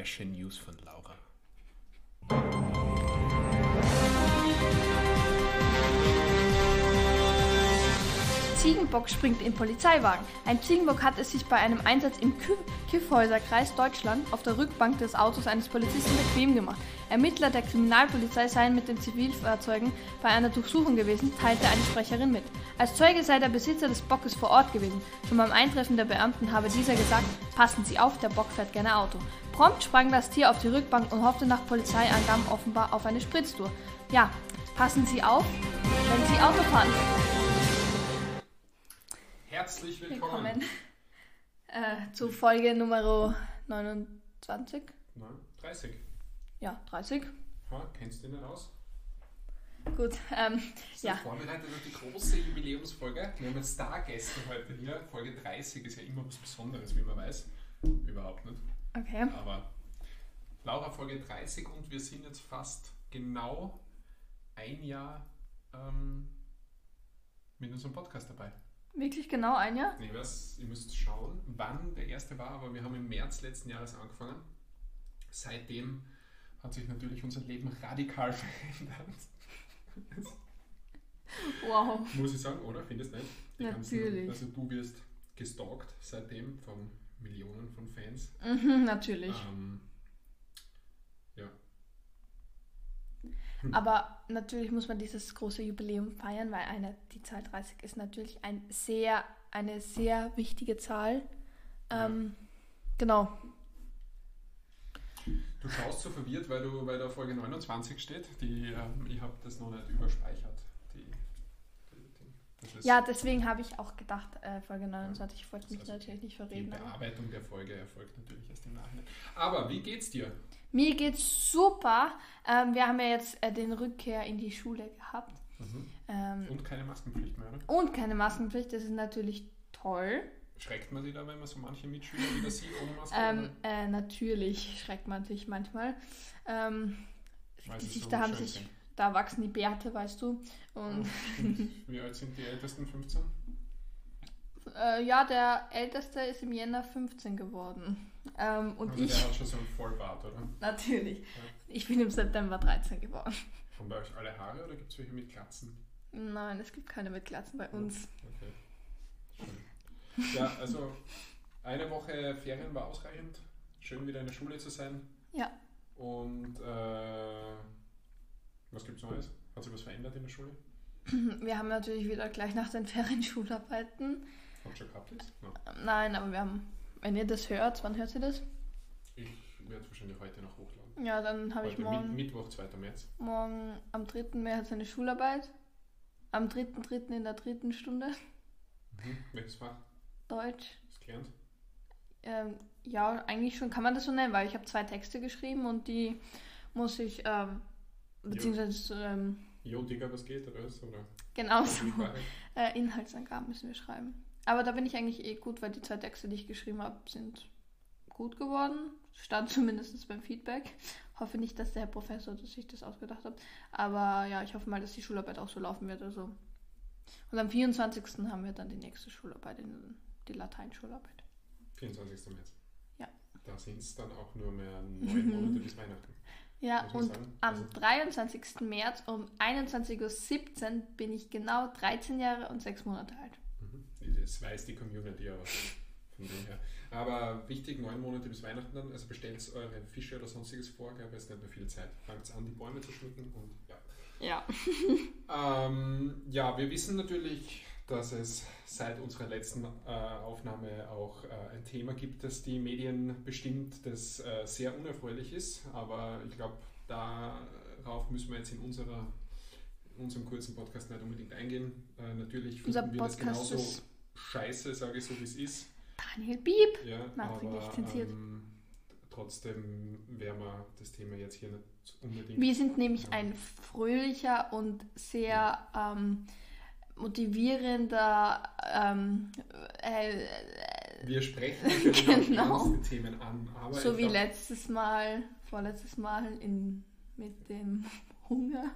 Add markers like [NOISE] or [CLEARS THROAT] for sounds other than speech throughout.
frische News von Laura. Ziegenbock springt in Polizeiwagen. Ein Ziegenbock hat es sich bei einem Einsatz im Kü Kyffhäuserkreis Deutschland auf der Rückbank des Autos eines Polizisten bequem gemacht. Ermittler der Kriminalpolizei seien mit den Zivilfahrzeugen bei einer Durchsuchung gewesen, teilte eine Sprecherin mit. Als Zeuge sei der Besitzer des Bockes vor Ort gewesen. Schon beim Eintreffen der Beamten habe dieser gesagt, passen Sie auf, der Bock fährt gerne Auto. Prompt sprang das Tier auf die Rückbank und hoffte nach Polizeiangaben offenbar auf eine Spritztour. Ja, passen Sie auf, wenn Sie Auto fahren. Herzlich willkommen. Willkommen äh, zu Folge Nummer 29. Nein, 30. Ja, 30. Ha, kennst du den aus? Gut, ähm, So Ja. vorbereitet auf die große Jubiläumsfolge. Wir haben jetzt Stargäste heute hier. Folge 30 ist ja immer was Besonderes, wie man weiß. Überhaupt nicht. Okay. Aber Laura, Folge 30 und wir sind jetzt fast genau ein Jahr ähm, mit unserem Podcast dabei. Wirklich genau ein Jahr? Ich weiß, ihr müsst schauen, wann der erste war, aber wir haben im März letzten Jahres angefangen. Seitdem hat sich natürlich unser Leben radikal [LAUGHS] verändert. Wow. Muss ich sagen, oder? Findest du nicht? Die Natürlich. also du wirst gestalkt seitdem von Millionen von Fans. [LAUGHS] Mhm, natürlich. Ähm, ja. Aber natürlich muss man dieses große Jubiläum feiern, weil eine, die Zahl 30 ist natürlich ein sehr, eine sehr wichtige Zahl. Ähm, genau. Du schaust so verwirrt, weil, du, weil da Folge 29 steht. Die, ähm, ich habe das noch nicht überspeichert. Die, die, die, das Ja, deswegen habe ich auch gedacht, äh, Folge 29, ich wollte mich Also natürlich nicht die verreden. Aber. Bearbeitung der Folge erfolgt natürlich erst im Nachhinein. Aber wie geht's dir? Mir geht's super. Ähm, wir haben ja jetzt äh, den Rückkehr in die Schule gehabt. Ähm, Und keine Maskenpflicht mehr, oder? und keine Maskenpflicht, das ist natürlich toll. Schreckt man sich da, wenn man so manche Mitschüler wieder sieht ohne Maske? Ähm, äh, natürlich schreckt man sich manchmal. Ähm, die sie sich, so haben sich, sind. Da wachsen die Bärte, weißt du. Und Ja. [LAUGHS] Wie alt sind die Ältesten? 15? äh, ja, der Älteste ist im Jänner 15 geworden. Ähm, und also ich, der hat schon so einen Vollbart, oder? natürlich. Ich bin im September 13 geworden. Haben bei euch alle Haare oder gibt es welche mit Glatzen? Nein, es gibt keine mit Glatzen bei uns. Okay. Schön. Ja, also eine Woche Ferien war ausreichend. Schön wieder in der Schule zu sein. Ja. Und äh, was gibt's Neues? Hat sich was verändert in der Schule? [CLEARS THROAT] Wir haben natürlich wieder gleich nach den [LAUGHS] Ferien Schularbeiten. Habt ihr schon gehabt jetzt? No. Nein, aber wir haben, wenn ihr das hört, wann hört ihr das? Ich werde wahrscheinlich heute noch hochladen. Ja, dann habe ich morgen. Mi Mittwoch, 2. März. Morgen am 3. März eine Schularbeit. Am 3.3. in der dritten Stunde Mhm. Welches Fach? Deutsch. Ist gelernt? Ähm, ja, eigentlich schon kann man das so nennen, weil ich habe zwei Texte geschrieben und die muss ich, ähm, beziehungsweise ähm, Jo, Digga, was geht oder was? Oder genau so, äh, Inhaltsangaben müssen wir schreiben. Aber da bin ich eigentlich eh gut, weil die zwei Texte, die ich geschrieben habe, sind gut geworden. Stand [LAUGHS] zumindest beim Feedback. Hoffe nicht, dass der Herr Professor dass sich das ausgedacht hat. Aber ja, ich hoffe mal, dass die Schularbeit auch so laufen wird. Also. Und am 24. haben wir dann die nächste Schularbeit, die Lateinschularbeit. 24. März. Ja. Da sind es dann auch nur mehr neun [LAUGHS] Monate bis Weihnachten. Ja, und sagen. am Also- 23. März um 21.17 Uhr bin ich genau 13 Jahre und 6 Monate alt. Mhm. Das weiß die Community aber von dem her. Aber wichtig, neun Monate bis Weihnachten dann, also bestellt eure Fische oder sonstiges vor, weil es nicht mehr viel Zeit. Fangt an, die Bäume zu schmücken und ja. Ja. [LAUGHS] Ähm, ja, wir wissen natürlich, dass es seit unserer letzten äh, Aufnahme auch äh, ein Thema gibt, das die Medien bestimmt, das äh, sehr unerfreulich ist. Aber ich glaube, darauf müssen wir jetzt in, unserer, in unserem kurzen Podcast nicht unbedingt eingehen. Äh, natürlich Unser finden wir das Podcast genauso ist scheiße, sage ich so, wie es ist. Daniel Bieb. Ja, Nachträglich zensiert. ähm, trotzdem werden wir das Thema jetzt hier nicht unbedingt. Wir sind nämlich ein fröhlicher und sehr ähm, motivierender ähm, äh, Wir sprechen [LAUGHS] Genau. ernste Themen an, aber so wie glaub, letztes Mal, vorletztes Mal in, mit dem [LAUGHS] Hunger,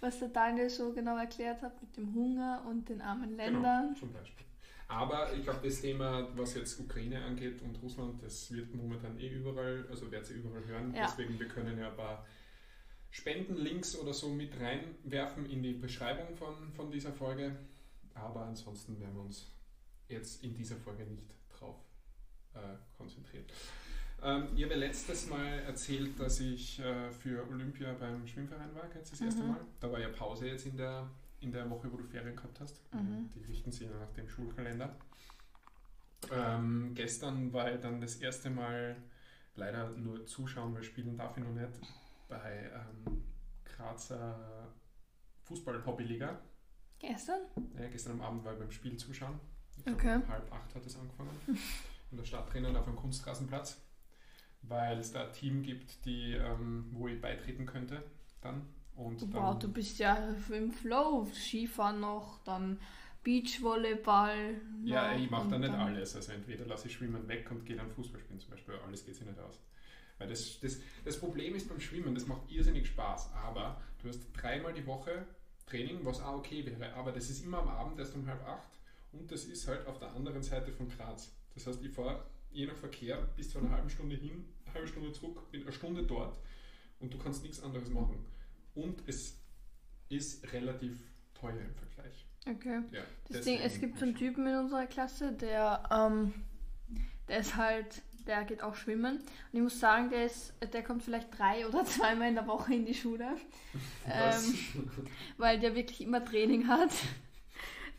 was der Daniel so genau erklärt hat, mit dem Hunger und den armen Ländern. Genau, zum Beispiel. Aber ich glaube, das Thema, was jetzt Ukraine angeht und Russland, das wird momentan eh überall, also werdet ihr überall hören. Ja. Deswegen, wir können ja ein paar Spendenlinks oder so mit reinwerfen in die Beschreibung von, von dieser Folge. Aber ansonsten werden wir uns jetzt in dieser Folge nicht drauf äh, konzentrieren. Ähm, ich habe letztes Mal erzählt, dass ich äh, für Olympia beim Schwimmverein war, jetzt das erste Mhm. Mal. Da war ja Pause jetzt in der, in der Woche, wo du Ferien gehabt hast. Mhm. Die richten sich ja nach dem Schulkalender. Ähm, gestern war ich dann das erste Mal leider nur zuschauen, weil spielen darf ich noch nicht, bei ähm, Grazer Fußball-Hobbyliga. Gestern? Ja, gestern am Abend war ich beim Spiel zuschauen. Ich Okay. um halb acht hat es angefangen. In der Stadt drinnen auf einem Kunstrasenplatz. Weil es da ein Team gibt, die, ähm, wo ich beitreten könnte dann. Und dann Wow, du bist ja im Flow. Skifahren noch, dann Beachvolleyball. Ja, ich mache da nicht dann- alles. Also entweder lasse ich Schwimmen weg und gehe dann Fußball spielen zum Beispiel. Alles geht sich nicht aus. Weil das, das, das Problem ist beim Schwimmen, das macht irrsinnig Spaß, aber du hast dreimal die Woche Training, was auch okay wäre, aber das ist immer am Abend erst um halb acht und das ist halt auf der anderen Seite von Graz. Das heißt, ich fahre je nach Verkehr bis zu einer halben Stunde hin, eine halbe Stunde zurück, bin eine Stunde dort und du kannst nichts anderes machen. Und es ist relativ teuer im Vergleich. Okay. Ja, Das Ding, es deswegen gibt so einen. Typen in unserer Klasse, der, ähm, der ist halt, der geht auch schwimmen. Und ich muss sagen, der ist, der kommt vielleicht drei oder [LAUGHS] zweimal in der Woche in die Schule. Ähm, weil der wirklich immer Training hat.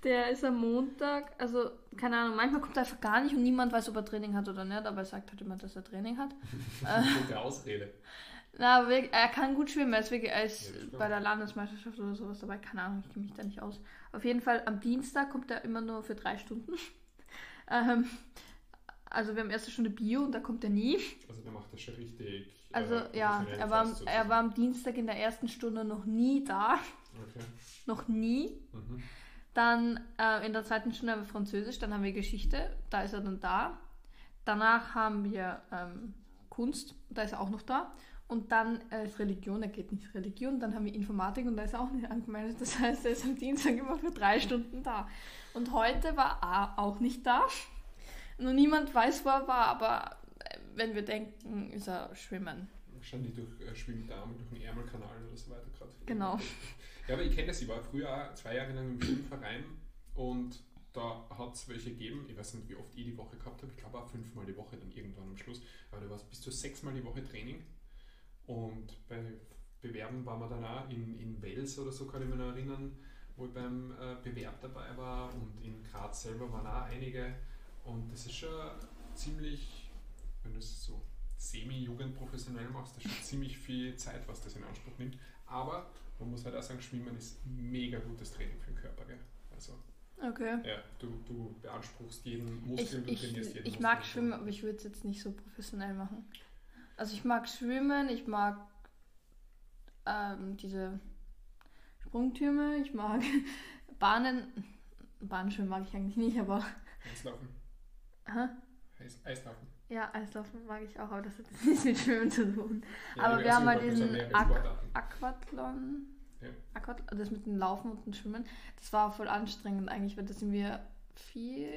Der ist am Montag, also keine Ahnung, manchmal kommt er einfach gar nicht und niemand weiß, ob er Training hat oder nicht, aber er sagt halt immer, dass er Training hat. [LAUGHS] Gute Ausrede. Na, aber er kann gut schwimmen, er ist, wirklich, er ist Ja, bei der Landesmeisterschaft oder sowas dabei, keine Ahnung, ich kenne mich da nicht aus. Auf jeden Fall am Dienstag kommt er immer nur für drei Stunden. [LAUGHS] ähm, also wir haben erste Stunde Bio und da kommt er nie. Also der macht das schon richtig. Also äh, ja, er war, am- er war am Dienstag in der ersten Stunde noch nie da. Okay. Noch nie. Mhm. Dann äh, in der zweiten Stunde haben wir Französisch, dann haben wir Geschichte, da ist er dann da. Danach haben wir ähm, Kunst, da ist er auch noch da. Und dann äh, ist Religion, er geht nicht Religion. Dann haben wir Informatik und da ist er auch nicht [LAUGHS] angemeldet. Das heißt, er ist am Dienstag immer für drei Stunden da. Und heute war er auch nicht da. Nur niemand weiß, wo er war, aber äh, wenn wir denken, ist er schwimmen. Wahrscheinlich durch äh, Schwimmdarm, durch den Ärmelkanal oder so weiter gerade. Genau. Ja, aber ich kenne das. Ich war früher auch zwei Jahre lang im Schwimmverein und da hat es welche gegeben. Ich weiß nicht, wie oft ich die Woche gehabt habe. Ich glaube auch fünfmal die Woche dann irgendwann am Schluss. Aber da war es bis zu sechsmal die Woche Training. Und bei Bewerben waren wir dann auch in, in Wels oder so, kann ich mich noch erinnern, wo ich beim äh, Bewerb dabei war. Und in Graz selber waren auch einige. Und das ist schon ziemlich, wenn du es so semi-jugendprofessionell machst, das ist schon ziemlich viel Zeit, was das in Anspruch nimmt. Aber man muss halt auch sagen, Schwimmen ist mega gutes Training für den Körper. Gell? Also, Okay. ja, du, du beanspruchst jeden Ich, Muskel, du ich, trainierst jeden ich Muskel. mag Schwimmen, aber ich würde es jetzt nicht so professionell machen. Also ich mag Schwimmen, ich mag ähm, diese Sprungtürme, ich mag [LAUGHS] Bahnen. Bahnschwimmen mag ich eigentlich nicht, aber Eislaufen. Eis, Eislaufen. ja, Eislaufen mag ich auch, aber das hat jetzt nichts mit Schwimmen zu tun. Ja, Aber wir haben hast halt diesen. Aquathlon. Ja. Aquathlon, das mit dem Laufen und dem Schwimmen, das war voll anstrengend eigentlich, weil da sind wir vier,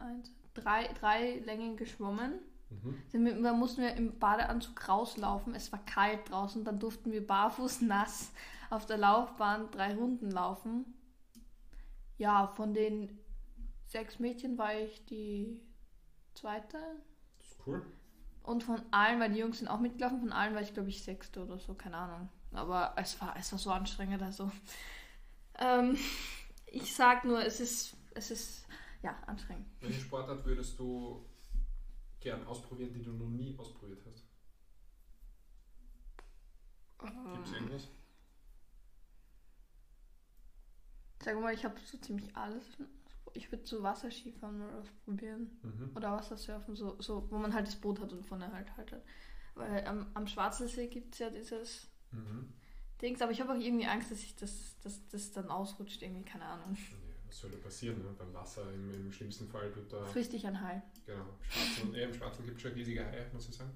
eins, drei, drei Längen geschwommen. Mhm. Da mussten wir im Badeanzug rauslaufen. Es war kalt draußen. Dann durften wir barfuß [LAUGHS] nass auf der Laufbahn drei Runden laufen. Ja, von den sechs Mädchen war ich die zweite. Das ist cool. Und von allen, weil die Jungs sind auch mitgelaufen, von allen war ich, glaube ich, sechste oder so, keine Ahnung. Aber es war, es war so anstrengend. Also, ähm, ich sag nur, es ist, es ist, ja, anstrengend. Welche Sportart würdest du gern ausprobieren, die du noch nie ausprobiert hast? Gibt es irgendwas? Sag mal, ich habe so ziemlich alles. Ich würde so Wasserskifahren mal ausprobieren. Mhm. Oder Wassersurfen, so, so, wo man halt das Boot hat und vorne halt haltet. Weil am, am Schwarzelsee gibt es ja dieses Mhm. Dings, aber ich habe auch irgendwie Angst, dass ich das, dass das dann ausrutscht, irgendwie, keine Ahnung. Ja, was soll da passieren? Ne? Beim Wasser im, im schlimmsten Fall tut da. Dich ein Hai. Genau, Schwarzen, ja, im Schwarzen gibt es schon riesige Haie, muss ich sagen.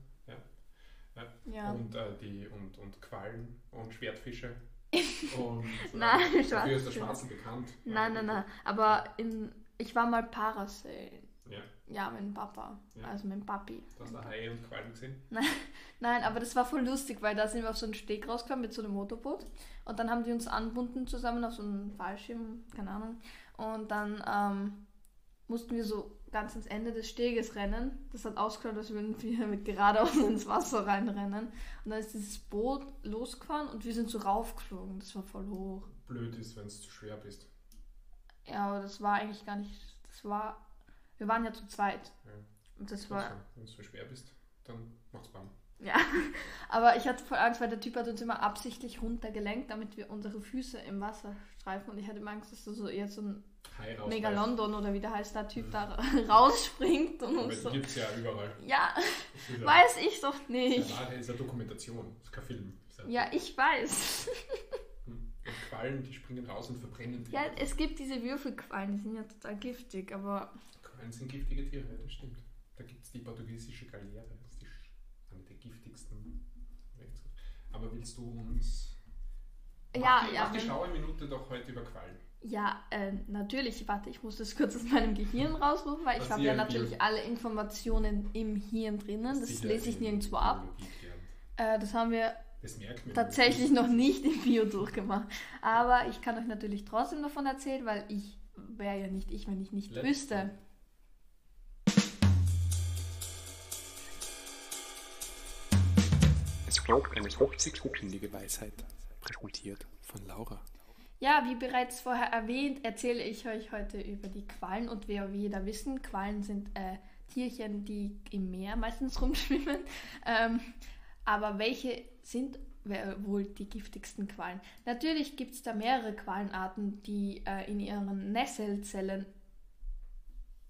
Ja. Und, äh, die, und, und Quallen und Schwertfische. Und, [LAUGHS] äh, Nein, Dafür ist der. Schwarzen bekannt. Nein, nein, nein. Aber in, ich war mal Parasailen. Ja. Ja, mit dem Papa. Ja. Also mit dem Papi. Du hast da Haie und Quallen gesehen? [LAUGHS] Nein, aber das war voll lustig, weil da sind wir auf so einen Steg rausgekommen mit so einem Motorboot. Und dann haben die uns anbunden zusammen auf so einen Fallschirm, keine Ahnung. Und dann ähm, mussten wir so ganz ans Ende des Steges rennen. Das hat ausgeschaut, als würden wir mit geradeaus ins Wasser reinrennen. Und dann ist dieses Boot losgefahren und wir sind so raufgeflogen. Das war voll hoch. Blöd ist, wenn es zu schwer bist. Ja, aber das war eigentlich gar nicht. Das war. Wir waren ja zu zweit. Ja. Und das war. Wenn du so schwer bist, dann macht's Bam. Ja, [LAUGHS] aber ich hatte voll Angst, weil der Typ hat uns immer absichtlich runtergelenkt, damit wir unsere Füße im Wasser streifen. Und ich hatte immer Angst, dass da so eher so ein. Megalondon oder wie der heißt, der Typ Mhm. da [LAUGHS] rausspringt und Aber so. gibt es ja überall. Ja, ja- weiß ich doch Das nicht. ist ja ist eine Dokumentation, das ist kein Film. Ja, ich weiß. Hm. Und Quallen, die springen raus und verbrennen die. Ja, es gibt diese Würfelquallen, die sind ja total giftig, aber Quallen sind giftige Tiere, ja, das stimmt. Da gibt es die portugiesische Galeere, das giftigsten. Aber willst du uns. ja, mach die, ja. Mach die schlaue Minute doch heute über Quallen. Ja, äh, natürlich. Warte, ich muss das kurz aus meinem Gehirn rausrufen, weil ich habe ja natürlich Bio- alle Informationen im Hirn drinnen. Das ja lese ich nirgendwo ab. Äh, das haben wir Das tatsächlich noch nicht im Bio durchgemacht. Aber ich kann euch natürlich trotzdem davon erzählen, weil ich wäre ja nicht ich, wenn ich nicht Let's wüsste. Folgt eine hochsekündige Weisheit, präsentiert von Laura. Ja, wie bereits vorher erwähnt, erzähle ich euch heute über die Quallen und wie wir jeder wissen, Quallen sind äh, Tierchen, die im Meer meistens [LAUGHS] rumschwimmen. Ähm, aber welche sind wohl die giftigsten Quallen? Natürlich gibt es da mehrere Quallenarten, die äh, in ihren Nesselzellen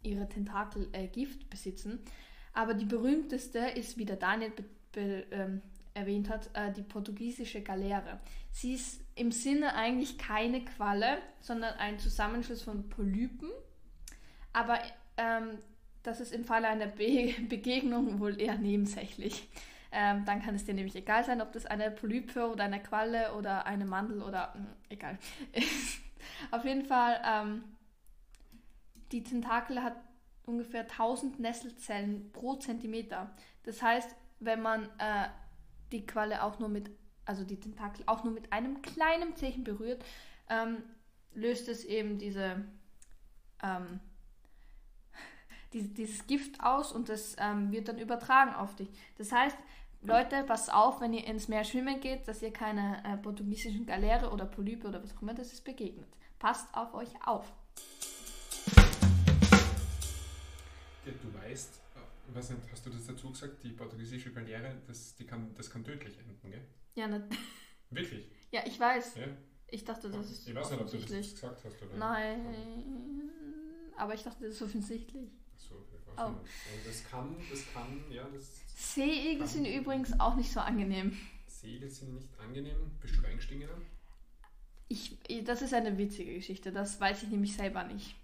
ihre Tentakel äh, Gift besitzen. Aber die berühmteste ist, wie der Daniel be be ähm, erwähnt hat, äh, die portugiesische Galeere. Sie ist im Sinne eigentlich keine Qualle, sondern ein Zusammenschluss von Polypen. Aber ähm, das ist im Falle einer Be [LAUGHS] Begegnung wohl eher nebensächlich. Ähm, dann kann es dir nämlich egal sein, ob das eine Polype oder eine Qualle oder eine Mandel oder mh, egal. [LAUGHS] Auf jeden Fall, ähm, die Tentakel hat ungefähr 1000 Nesselzellen pro Zentimeter. Das heißt, wenn man äh, die Qualle auch nur mit, also die Tentakel auch nur mit einem kleinen Zehen berührt, ähm, löst es eben diese, ähm, [LAUGHS] die, dieses Gift aus und das ähm, wird dann übertragen auf dich. Das heißt, Leute, passt auf, wenn ihr ins Meer schwimmen geht, dass ihr keine äh, portugiesischen Galeere oder Polype oder was auch immer das ist begegnet. Passt auf euch auf. Du weißt, ich weiß nicht, hast du das dazu gesagt, die portugiesische Galeere, das, die kann, das kann tödlich enden, gell? Ja, ne, Wirklich? ja, ich weiß. Ja? Ich dachte, das ist ich weiß nicht, ob du das gesagt hast oder Nein, aber ich dachte, das ist offensichtlich. So, ich weiß Oh. nicht. Das kann, das kann, ja, das Seeigel sind übrigens auch nicht so angenehm. Segel sind nicht angenehm. Bist du reingestiegen? dann? Ich, das ist eine witzige Geschichte, das weiß ich nämlich selber nicht.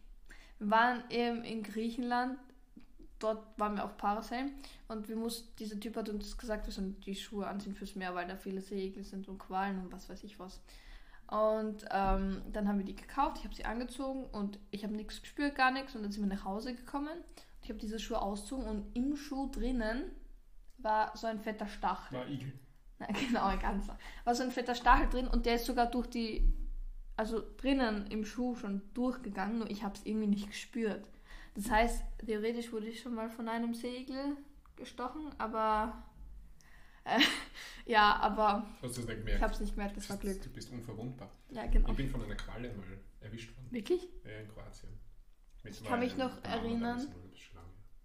Wir waren eben in Griechenland, dort waren wir auf Parasailen und wir mussten, dieser Typ hat uns gesagt, wir sollen die Schuhe anziehen fürs Meer, weil da viele Seeigel sind und Qualen und was weiß ich was. Und ähm, dann haben wir die gekauft, ich habe sie angezogen und ich habe nichts gespürt, gar nichts und dann sind wir nach Hause gekommen. Ich habe diese Schuhe ausgezogen und im Schuh drinnen war so ein fetter Stachel. War Igel. Na, [LAUGHS] genau, ein ganzer. War so ein fetter Stachel drin und der ist sogar durch die, also drinnen im Schuh schon durchgegangen, nur ich habe es irgendwie nicht gespürt. Das heißt, theoretisch wurde ich schon mal von einem Segel gestochen, aber äh, [LAUGHS] ja, aber Hast du das nicht ich gemerkt? habe es nicht gemerkt, das war Glück. Du bist unverwundbar. Ja, genau. Ich bin von einer Qualle mal erwischt worden. Wirklich? Ja, in Kroatien. Mit Ich kann mich noch erinnern.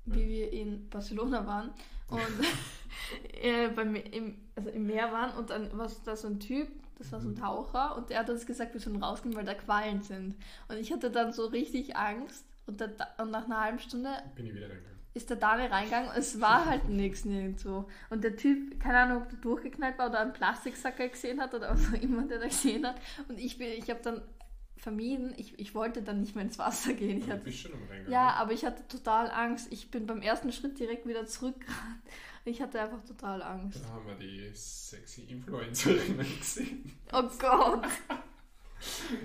Wie wir in Barcelona waren und [LAUGHS] äh, beim, im, also im Meer waren und dann war da so ein Typ, das war so ein Mhm. Taucher und der hat uns gesagt, wir sollen rausgehen, weil da Quallen sind. Und ich hatte dann so richtig Angst und, der, und nach einer halben Stunde Bin ich wieder reingegangen. ist der Daniel reingegangen und es war halt nichts nirgendwo. Und der Typ, keine Ahnung, ob der durchgeknallt war oder einen Plastiksacker gesehen hat oder [LAUGHS] was auch immer der da gesehen hat. Und ich, bin- ich habe dann vermieden, ich, ich wollte dann nicht mehr ins Wasser gehen. Ich hatte, du bist schon am reingegangen. ja, aber ich hatte total Angst. Ich bin beim ersten Schritt direkt wieder zurückgerannt. [LAUGHS] Ich hatte einfach total Angst. Da haben wir die sexy Influencerinnen [LAUGHS] gesehen. Oh Gott.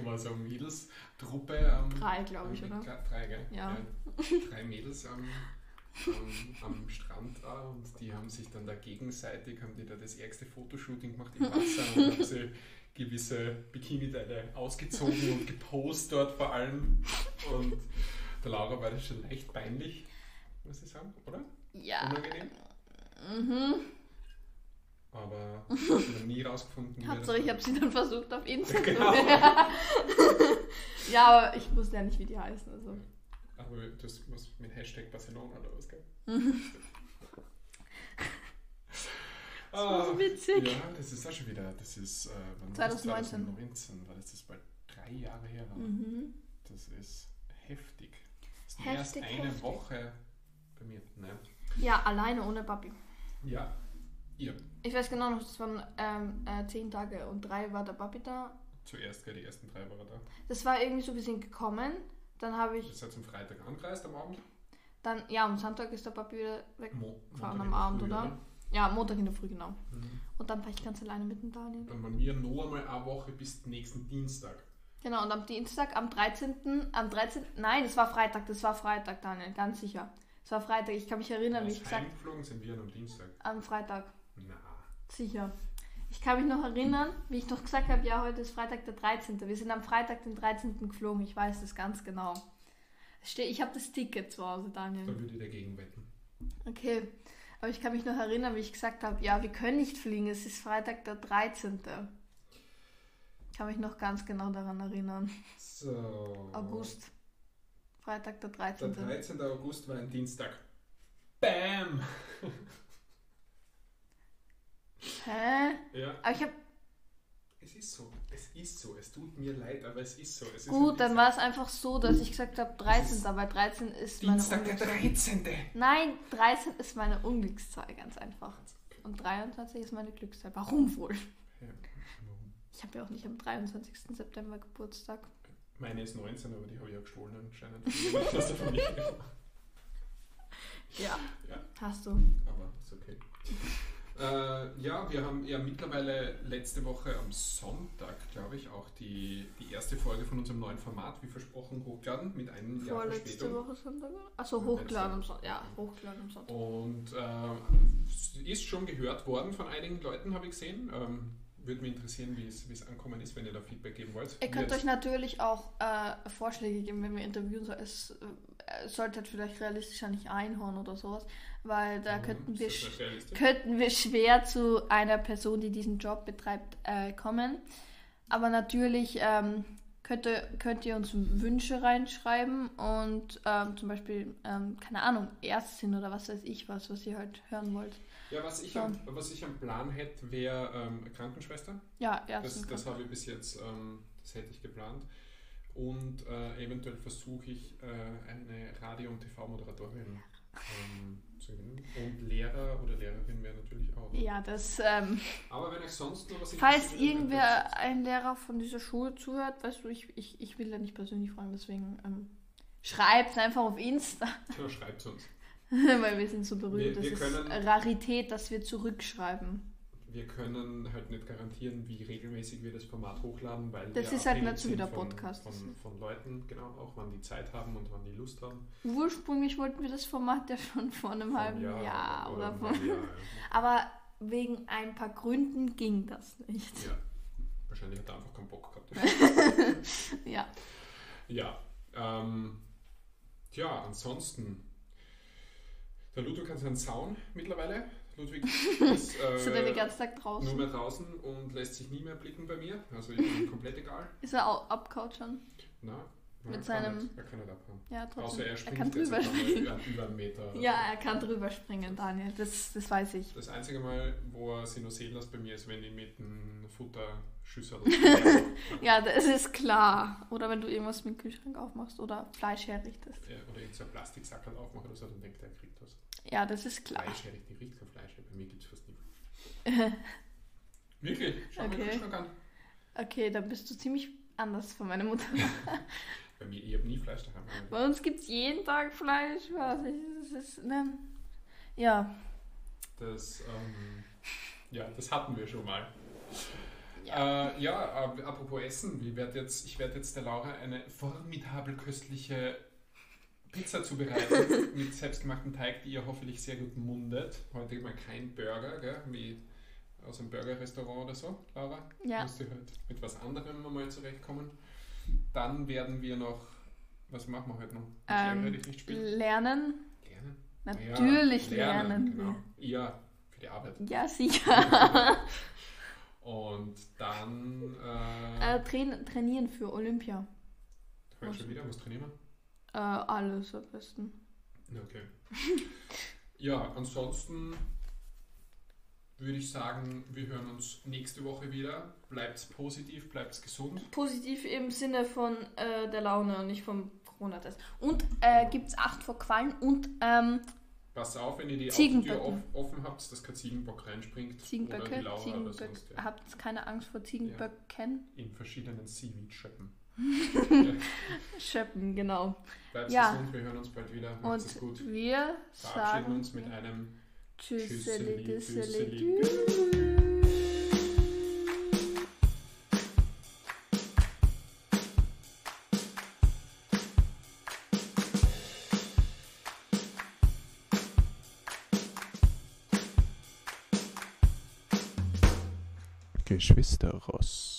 War so eine Mädelstruppe am, Drei, glaube ich, am, oder? Drei, gell? Ja. Drei Mädels am, am, am Strand da und die haben sich dann da gegenseitig, haben die da das ärgste Fotoshooting gemacht im Wasser und haben sie gewisse Bikini-Teile ausgezogen und gepostet dort vor allem. Und der Laura war das schon leicht peinlich, muss ich sagen, oder? Ja. Unangenehm. Mhm. Aber [LAUGHS] ich habe nie rausgefunden, Hauptsache, ich habe sie dann versucht auf Instagram. Genau. [LAUGHS] ja, aber ich wusste ja nicht, wie die heißen. Also. Aber das was mit Hashtag Barcelona oder was, gell? [LAUGHS] Das war so witzig. Ja, das ist auch schon wieder, das ist, äh, wann war das? 2019. 2019, weil das ist bald drei Jahre her. war. Mhm. Das ist heftig. Das ist Heftig, erst eine heftig. Woche bei mir. Nein. Ja, alleine ohne Papi. Ja, ihr. Ich weiß genau noch, das waren ähm, äh, zehn Tage und drei war der Papi da. Zuerst, gell, die ersten drei waren da. Das war irgendwie so, wir sind gekommen. Dann habe ich, Ihr seid zum Freitag angereist am Abend. dann, ja, am Sonntag ist der Papi wieder weg. Mo Fahren Montag am Abend, Früh, oder? Ja, Montag in der Früh, genau. Mhm. Und dann war ich ganz alleine mit dem Daniel. Dann waren wir noch einmal eine Woche bis nächsten Dienstag. Genau, und am Dienstag, am 13., am 13., nein, es war Freitag, das war Freitag, Daniel, ganz sicher. Es war Freitag, ich kann mich erinnern, wie ich gesagt heimgeflogen sind wir am Dienstag. am Freitag, Na, sicher. Ich kann mich noch erinnern, wie ich noch gesagt habe, ja, heute ist Freitag der 13. Wir sind am Freitag den 13. geflogen, ich weiß das ganz genau. Ich habe das Ticket zu Hause, Daniel. dann würde ich dagegen wetten. Okay, aber ich kann mich noch erinnern, wie ich gesagt habe, ja, wir können nicht fliegen, es ist Freitag der 13. Ich kann mich noch ganz genau daran erinnern. So. August. Freitag der Der 13. 13. August war ein Dienstag. Bam! [LAUGHS] Hä? Ja, Aber ich habe es ist so. Es ist so. Es tut mir leid, aber es ist so. Es ist gut, dann war es einfach so, dass ich gesagt habe 13. weil 13 ist meine Dienstag der Unglückszahl. 13. Nein, 13 ist meine Unglückszahl, ganz einfach. Und 23 ist meine Glückszahl. Warum wohl? Ja. Ich habe ja auch nicht am 23. September Geburtstag. Meine ist 19, aber die habe ich ja gestohlen anscheinend. Ja. Ja. Hast du. Aber ist okay. Äh, ja, wir haben ja mittlerweile letzte Woche am Sonntag, glaube ich, auch die, die erste Folge von unserem neuen Format, wie versprochen, hochgeladen mit einem Jahr Vorletzte Verspätung. Woche Sonntag? Achso, hochgeladen am. Sonntag. Ja, hochgeladen am Sonntag. Und äh, ist schon gehört worden von einigen Leuten, habe ich gesehen. Ähm, würde mich interessieren, wie es ankommen ist, wenn ihr da Feedback geben wollt. Ihr könnt Jetzt- euch natürlich auch äh, Vorschläge geben, wenn wir interviewen sollen. Es sollte halt vielleicht realistischer nicht Einhorn oder sowas, weil da Mhm, könnten, wir das könnten wir schwer zu einer Person, die diesen Job betreibt, äh, kommen. Aber natürlich ähm, könnt, ihr, könnt ihr uns Wünsche reinschreiben und ähm, zum Beispiel, ähm, keine Ahnung, Ärztin oder was weiß ich was, was ihr halt hören wollt. Ja, was ich, So. am, was ich am Plan hätte, wäre ähm, Krankenschwester. Ja, Das, Ärztin. das habe ich bis jetzt, ähm, das hätte ich geplant. Und äh, eventuell versuche ich äh, eine Radio- und TV-Moderatorin ähm, zu gewinnen. Und Lehrer oder Lehrerin wäre natürlich auch. ja, das, ähm, Aber wenn euch sonst noch was falls irgendwer, ein Lehrer von dieser Schule zuhört, weißt du, ich, ich, ich will ja nicht persönlich fragen, deswegen ähm, schreibt einfach auf Insta, Ja, schreibt uns. [LAUGHS] weil wir sind so berühmt. Wir- das wir ist können- Rarität, dass wir zurückschreiben. Wir können halt nicht garantieren, wie regelmäßig wir das Format hochladen, weil Das wir ist halt nicht so wie der von, Podcast. Von, von Leuten, genau, auch wann die Zeit haben und wann die Lust haben. Ursprünglich wollten wir das Format ja schon vor einem Vom halben Jahr, oder, einem vor. halben Jahr, [LAUGHS] Aber wegen ein paar Gründen ging das nicht. ja. ja. Wahrscheinlich hat er einfach keinen Bock gehabt. [LAUGHS] Ja. Ja, ähm, tja, ansonsten. Der Ludwig hat seinen Zaun mittlerweile. Ludwig [LAUGHS] ist er denn den äh, ganzen Tag nur draußen? mehr draußen und lässt sich nie mehr blicken bei mir. Also ich bin komplett egal. Ist er auch abgehauen schon? Na, Mit er seinem- Kann nicht, er kann nicht abhauen. Ja, Außer trotzdem. er Er springt kann jetzt drüber springen. über, über einen Meter. [LAUGHS] Ja, er kann drüber springen, Daniel. Das, das weiß ich. Das einzige Mal, wo er sich nur sehen lässt bei mir, ist, wenn ich mit einem Futterschüssel. [LAUGHS] Ja, das ist klar. Oder wenn du irgendwas mit dem Kühlschrank aufmachst oder Fleisch herrichtest. Ja, oder irgendein so ein Plastiksackerl aufmache oder so, dann denkt er, er kriegt was. Ja, das ist klar. Fleisch herrichten, riecht kein Fleisch. Bei mir gibt es fast nie [LAUGHS] Wirklich? Schau Okay. den Kühlschrank an. Okay, dann bist du ziemlich anders von meiner Mutter. [LAUGHS] Bei mir, ich habe nie Fleisch daheim. Bei uns gibt es jeden Tag Fleisch. Was ich, das ist, ne? Ja. Das, ähm, ja, das hatten wir schon mal. Ja. Äh, ja, ab- apropos Essen, ich werde jetzt, ich werd jetzt der Laura eine formidabel köstliche Pizza zubereiten [LAUGHS] mit selbstgemachtem Teig, die ihr hoffentlich sehr gut mundet. Heute mal kein Burger, gell, wie aus einem Burgerrestaurant oder so, Laura. Ja. Musst du halt mit was anderem mal zurechtkommen. Dann werden wir noch, was machen wir heute noch? Ähm, werde ich nicht spielen. Lernen. Lernen? Natürlich Ja, lernen. Genau. Ja, für die Arbeit. Ja, sicher. [LAUGHS] Und dann, äh, äh, train trainieren für Olympia. heute schon wieder, was trainieren wir? Äh, alles am besten. Okay. [LAUGHS] ja, ansonsten würde ich sagen, wir hören uns nächste Woche wieder. Bleibt positiv, bleibt gesund. Positiv im Sinne von äh, der Laune und nicht vom Corona-Test. Und äh, gibt es Acht vor Quallen und ähm, Passt auf, wenn ihr die Ziegenböcken. Autotür off offen habt, dass kein Ziegenbock reinspringt. Oder die Ziegenböcke. Oder Ziegenböcke. sonst wer. Habt keine Angst vor Ziegenböcken? In verschiedenen Seaweed-Schöppen. [LAUGHS] Schöppen, genau. Bleibt Ja. gesund, wir hören uns bald wieder. Macht's es Und gut. wir Verabschieden sagen uns mit einem Tschüsseli, Tschüsseli. Dü. Geschwister Ross.